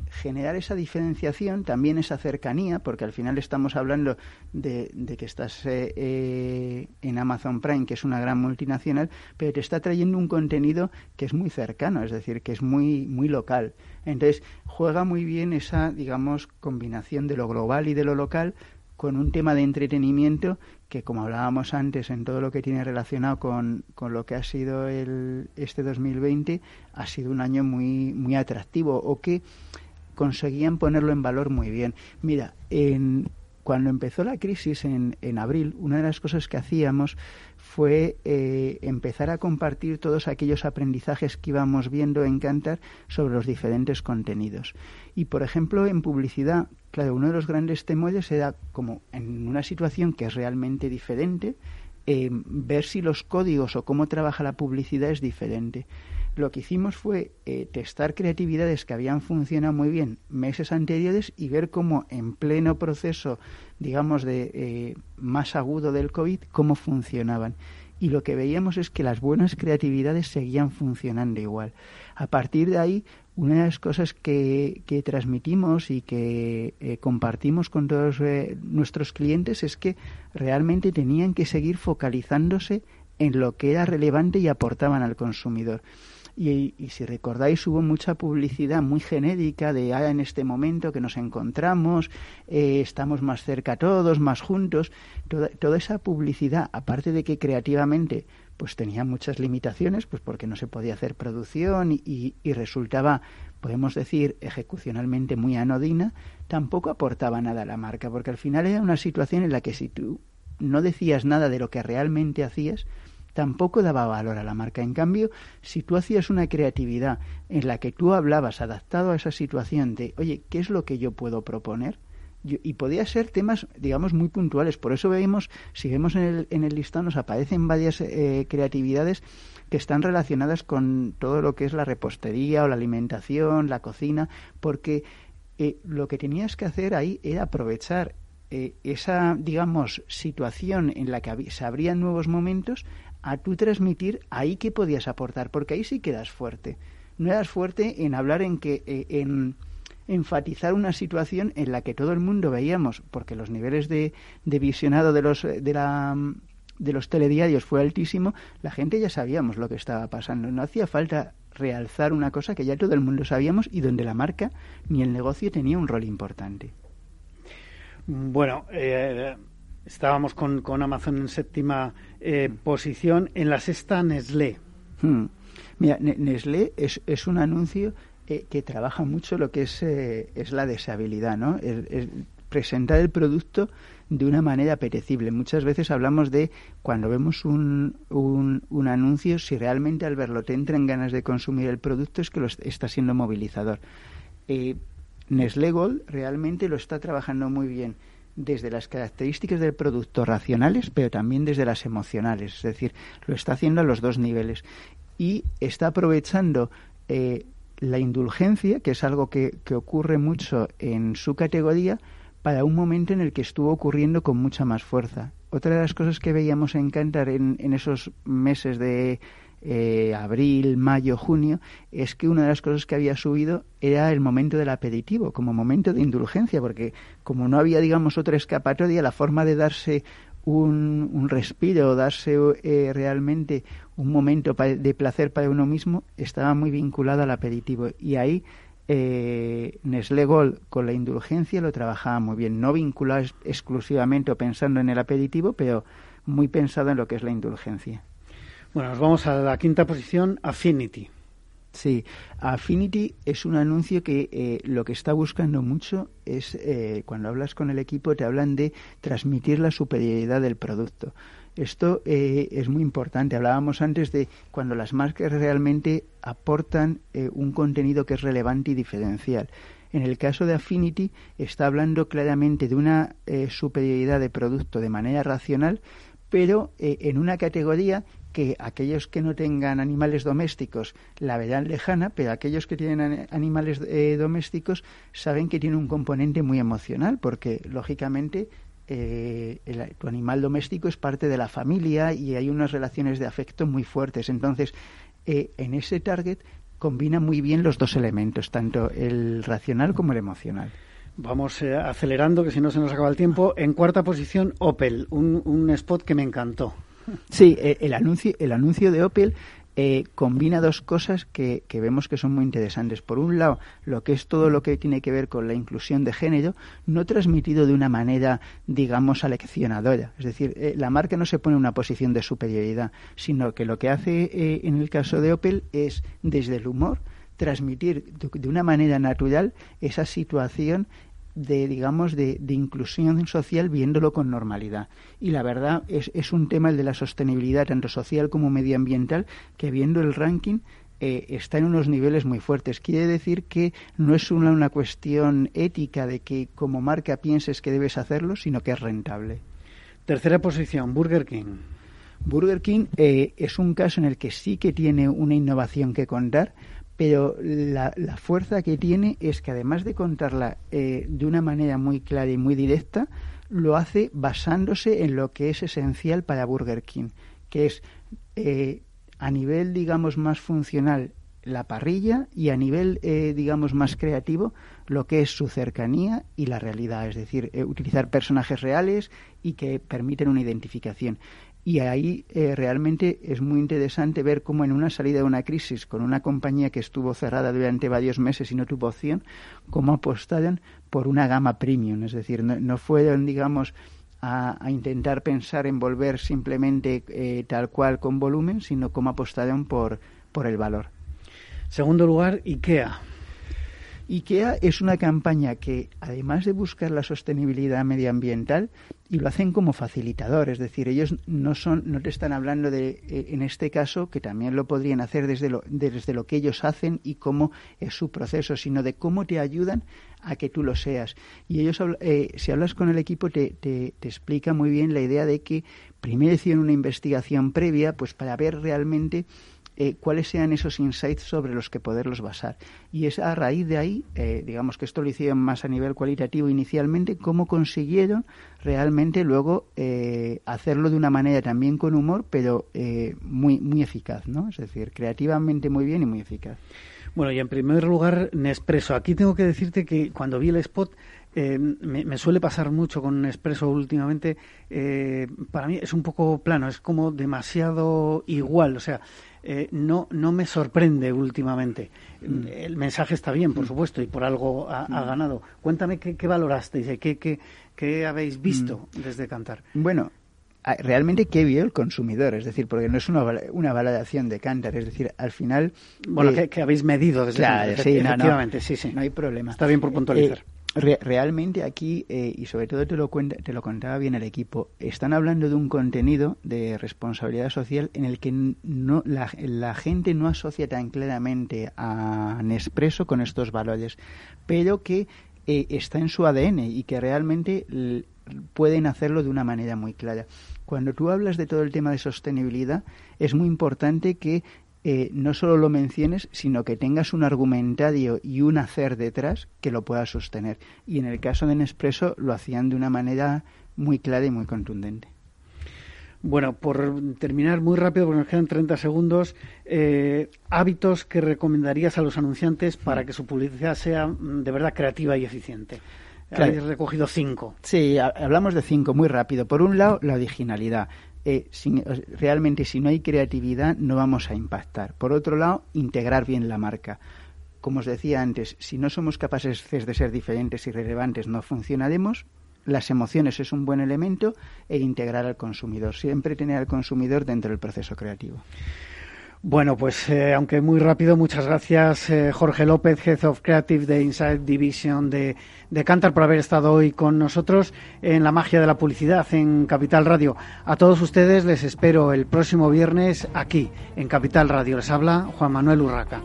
generar esa diferenciación, también esa cercanía, porque al final estamos hablando de, que estás eh, eh, en Amazon Prime, que es una gran multinacional, pero te está trayendo un contenido que es muy cercano, es decir, que es muy, muy local. Entonces, juega muy bien esa, digamos, combinación de lo global y de lo local con un tema de entretenimiento que, como hablábamos antes, en todo lo que tiene relacionado con, con lo que ha sido el, este 2020, ha sido un año muy, muy atractivo o que conseguían ponerlo en valor muy bien. Mira, en, cuando empezó la crisis en, en, abril, una de las cosas que hacíamos fue eh, empezar a compartir todos aquellos aprendizajes que íbamos viendo en Cantar sobre los diferentes contenidos. Y, por ejemplo, en publicidad, claro, uno de los grandes temores era como en una situación que es realmente diferente, eh, ver si los códigos o cómo trabaja la publicidad es diferente lo que hicimos fue eh, testar creatividades que habían funcionado muy bien meses anteriores y ver cómo en pleno proceso, digamos, de eh, más agudo del COVID, cómo funcionaban. Y lo que veíamos es que las buenas creatividades seguían funcionando igual. A partir de ahí, una de las cosas que, que transmitimos y que eh, compartimos con todos nuestros clientes es que realmente tenían que seguir focalizándose en lo que era relevante y aportaban al consumidor. Y, si recordáis, hubo mucha publicidad muy genérica de ah, en este momento que nos encontramos, eh, estamos más cerca todos, más juntos. Toda, toda esa publicidad, aparte de que creativamente pues tenía muchas limitaciones, pues porque no se podía hacer producción y, y, resultaba, podemos decir, ejecucionalmente muy anodina, tampoco aportaba nada a la marca, porque al final era una situación en la que si tú no decías nada de lo que realmente hacías, tampoco daba valor a la marca. En cambio, si tú hacías una creatividad en la que tú hablabas adaptado a esa situación de, oye, ¿qué es lo que yo puedo proponer? y podía ser temas, digamos, muy puntuales. Por eso vemos, si vemos en el, en el listado, nos aparecen varias eh, creatividades que están relacionadas con todo lo que es la repostería o la alimentación, la cocina, porque eh, lo que tenías que hacer ahí era aprovechar eh, esa, digamos, situación en la que se abrían nuevos momentos a tú transmitir ahí qué podías aportar, porque ahí sí quedas fuerte. No eras fuerte en hablar en que eh, en enfatizar una situación en la que todo el mundo veíamos, porque los niveles de, de visionado de los de la de los telediarios fue altísimo, la gente ya sabíamos lo que estaba pasando. No hacía falta realzar una cosa que ya todo el mundo sabíamos y donde la marca ni el negocio tenía un rol importante. Bueno, eh, Estábamos con, con Amazon en séptima eh, posición, en la sexta Nestlé. Hmm. Mira, Nestlé es, es un anuncio eh, que trabaja mucho lo que es, eh, es la deseabilidad, ¿no? presentar el producto de una manera apetecible. Muchas veces hablamos de cuando vemos un, un, un, anuncio, si realmente al verlo te entran ganas de consumir el producto, es que lo está siendo movilizador. Eh, Nestlé Gold realmente lo está trabajando muy bien desde las características del producto racionales, pero también desde las emocionales. Es decir, lo está haciendo a los dos niveles. Y está aprovechando eh, la indulgencia, que es algo que, que ocurre mucho en su categoría, para un momento en el que estuvo ocurriendo con mucha más fuerza. Otra de las cosas que veíamos en Cantar en, esos meses de eh, abril, mayo, junio, es que una de las cosas que había subido era el momento del aperitivo, como momento de indulgencia, porque como no había, digamos, otra escapatoria, la forma de darse un, un respiro, darse eh, realmente un momento de placer para uno mismo, estaba muy vinculada al aperitivo. Y ahí eh, Nestlé con la indulgencia lo trabajaba muy bien, no vinculado exclusivamente o pensando en el aperitivo, pero muy pensado en lo que es la indulgencia. Bueno, nos vamos a la quinta posición, Affinity. Sí, Affinity es un anuncio que eh, lo que está buscando mucho es, eh, cuando hablas con el equipo, te hablan de transmitir la superioridad del producto. Esto eh, es muy importante. Hablábamos antes de cuando las marcas realmente aportan eh, un contenido que es relevante y diferencial. En el caso de Affinity está hablando claramente de una eh, superioridad de producto de manera racional, pero en una categoría que aquellos que no tengan animales domésticos la verán lejana, pero aquellos que tienen animales domésticos saben que tiene un componente muy emocional, porque lógicamente eh, tu animal doméstico es parte de la familia y hay unas relaciones de afecto muy fuertes. Entonces, eh, en ese target combina muy bien los dos elementos, tanto el racional como el emocional. Vamos eh, acelerando, que si no se nos acaba el tiempo. En cuarta posición, Opel, un spot que me encantó. Sí, el anuncio, el anuncio de Opel eh, combina dos cosas que, vemos que son muy interesantes. Por un lado, lo que es todo lo que tiene que ver con la inclusión de género, no transmitido de una manera, digamos, aleccionadora. Es decir, eh, la marca no se pone en una posición de superioridad, sino que lo que hace eh, en el caso de Opel es, desde el humor, transmitir de una manera natural esa situación de digamos de, inclusión social viéndolo con normalidad y la verdad es, es un tema el de la sostenibilidad tanto social como medioambiental que viendo el ranking eh, está en unos niveles muy fuertes. Quiere decir que no es una, una cuestión ética de que como marca pienses que debes hacerlo, sino que es rentable. Tercera posición, Burger King. Burger King eh, es un caso en el que sí que tiene una innovación que contar, pero la, fuerza que tiene es que además de contarla eh, de una manera muy clara y muy directa, lo hace basándose en lo que es esencial para Burger King, que es eh, a nivel, digamos, más funcional la parrilla y a nivel, eh, digamos, más creativo lo que es su cercanía y la realidad, es decir, utilizar personajes reales y que permiten una identificación. Y ahí eh, realmente es muy interesante ver cómo en una salida de una crisis con una compañía que estuvo cerrada durante varios meses y no tuvo opción, cómo apostaron por una gama premium. Es decir, no, fueron, digamos, a, intentar pensar en volver simplemente eh, tal cual con volumen, sino cómo apostaron por, por el valor. Segundo lugar, IKEA. IKEA es una campaña que, además de buscar la sostenibilidad medioambiental, y lo hacen como facilitador, es decir, ellos no son, no te están hablando de, eh, en este caso, que también lo podrían hacer desde lo, desde lo que ellos hacen y cómo es su proceso, sino de cómo te ayudan a que tú lo seas. Y ellos, eh, si hablas con el equipo, te, te, te explica muy bien la idea de que primero hicieron una investigación previa, pues para ver realmente eh, cuáles sean esos insights sobre los que poderlos basar. Y es a raíz de ahí, eh, digamos que esto lo hicieron más a nivel cualitativo inicialmente, cómo consiguieron realmente luego eh, hacerlo de una manera también con humor, pero muy, muy eficaz, ¿no? Es decir, creativamente muy bien y muy eficaz. Bueno, y en primer lugar, Nespresso. Aquí tengo que decirte que cuando vi el spot me, suele pasar mucho con Expreso últimamente, para mí es un poco plano, es como demasiado igual, o sea, eh, no, no me sorprende últimamente. Mm. El mensaje está bien, por mm. supuesto, y por algo ha, mm. ganado. Cuéntame qué, qué valorasteis, qué, qué, qué habéis visto desde Cantar. Bueno, realmente qué vio el consumidor, es decir, porque no es una, una valoración de Cantar, es decir, al final... Bueno, que, habéis medido desde claro, sí, efectivamente, sí, sí. No hay problema. Está bien por puntualizar. Eh, realmente aquí, eh, y sobre todo te lo, cuenta, te lo contaba bien el equipo, están hablando de un contenido de responsabilidad social en el que no, la, la gente no asocia tan claramente a Nespresso con estos valores, pero que eh, está en su ADN y que realmente pueden hacerlo de una manera muy clara. Cuando tú hablas de todo el tema de sostenibilidad, es muy importante que eh, no solo lo menciones, sino que tengas un argumentario y un hacer detrás que lo pueda sostener. Y en el caso de Nespresso lo hacían de una manera muy clara y muy contundente. Bueno, por terminar muy rápido, porque nos quedan 30 segundos, eh, hábitos que recomendarías a los anunciantes para que su publicidad sea mm, de verdad creativa y eficiente. Habéis recogido cinco. Sí, hablamos de cinco muy rápido. Por un lado, la originalidad. Eh, realmente si no hay creatividad no vamos a impactar. Por otro lado, integrar bien la marca. Como os decía antes, si no somos capaces de ser diferentes y relevantes, no funcionaremos. Las emociones es un buen elemento e integrar al consumidor. Siempre tener al consumidor dentro del proceso creativo. Bueno, pues eh, aunque muy rápido, muchas gracias eh, Jorge López, Head of Creative de Inside Division de, de Cantar, por haber estado hoy con nosotros en la magia de la publicidad en Capital Radio. A todos ustedes les espero el próximo viernes aquí en Capital Radio. Les habla Juan Manuel Urraca.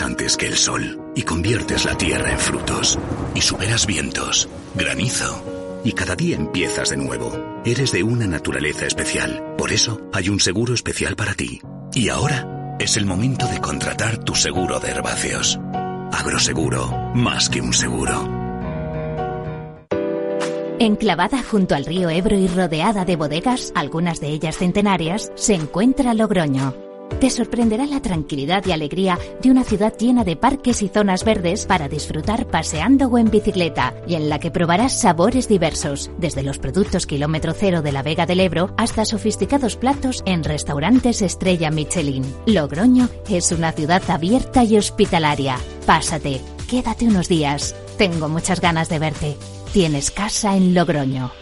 Antes que el sol y conviertes la tierra en frutos y superas vientos, granizo y cada día empiezas de nuevo. Eres de una naturaleza especial, por eso hay un seguro especial para ti. Y ahora es el momento de contratar tu seguro de herbáceos. Agroseguro, más que un seguro. Enclavada junto al río Ebro y rodeada de bodegas, algunas de ellas centenarias, se encuentra Logroño te sorprenderá la tranquilidad y alegría de una ciudad llena de parques y zonas verdes para disfrutar paseando o en bicicleta y en la que probarás sabores diversos, desde los productos kilómetro cero de la Vega del Ebro hasta sofisticados platos en restaurantes estrella Michelin. Logroño es una ciudad abierta y hospitalaria. Pásate, quédate unos días. Tengo muchas ganas de verte. Tienes casa en Logroño.